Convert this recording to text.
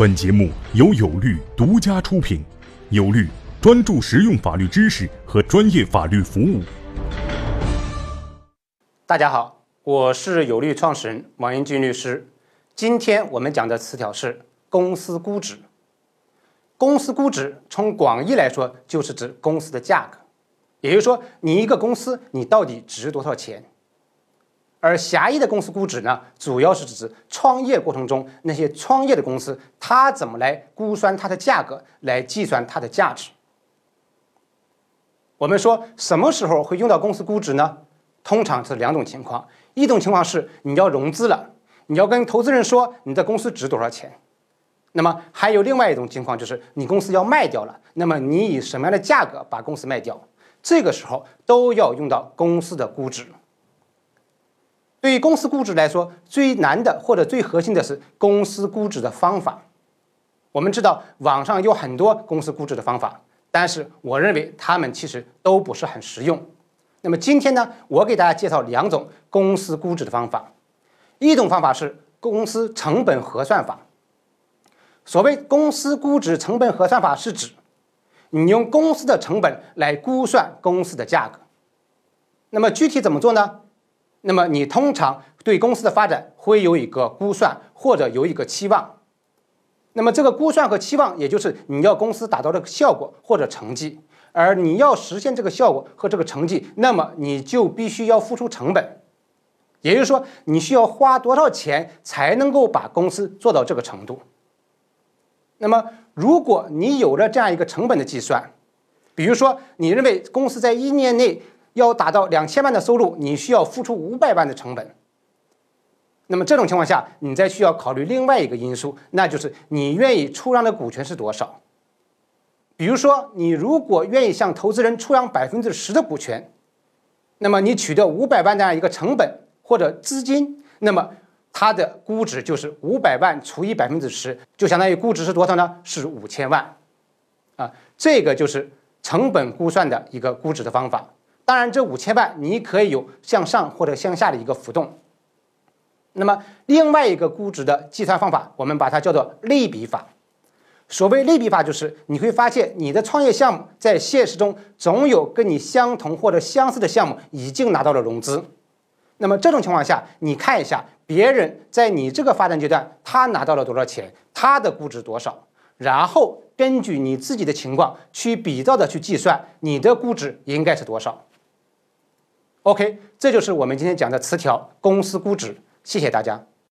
本节目由有律独家出品，有律专注实用法律知识和专业法律服务。大家好，我是有律创始人王英俊律师。今天我们讲的词条是公司估值。公司估值从广义来说，就是指公司的价格，也就是说，你一个公司你到底值多少钱。而狭义的公司估值呢，主要是指创业过程中那些创业的公司，它怎么来估算它的价格，来计算它的价值。我们说什么时候会用到公司估值呢？通常是两种情况，一种情况是你要融资了，你要跟投资人说你的公司值多少钱；那么还有另外一种情况，就是你公司要卖掉了，那么你以什么样的价格把公司卖掉？这个时候都要用到公司的估值。对于公司估值来说，最难的或者最核心的是公司估值的方法。我们知道网上有很多公司估值的方法，但是我认为他们其实都不是很实用。那么今天呢，我给大家介绍两种公司估值的方法。一种方法是公司成本核算法。所谓公司估值成本核算法，是指你用公司的成本来估算公司的价格。那么具体怎么做呢？那么你通常对公司的发展会有一个估算或者有一个期望，那么这个估算和期望，也就是你要公司达到这个效果或者成绩，而你要实现这个效果和这个成绩，那么你就必须要付出成本，也就是说你需要花多少钱才能够把公司做到这个程度。那么如果你有了这样一个成本的计算，比如说你认为公司在一年内。要达到两千万的收入，你需要付出五百万的成本。那么这种情况下，你再需要考虑另外一个因素，那就是你愿意出让的股权是多少。比如说，你如果愿意向投资人出让百分之十的股权，那么你取得五百万这样一个成本或者资金，那么它的估值就是五百万除以百分之十，就相当于估值是多少呢？是五千万。啊，这个就是成本估算的一个估值的方法。当然，这五千万你可以有向上或者向下的一个浮动。那么，另外一个估值的计算方法，我们把它叫做类比法。所谓类比法，就是你会发现你的创业项目在现实中总有跟你相同或者相似的项目已经拿到了融资。那么这种情况下，你看一下别人在你这个发展阶段他拿到了多少钱，他的估值多少，然后根据你自己的情况去比较的去计算你的估值应该是多少。OK，这就是我们今天讲的词条公司估值。谢谢大家。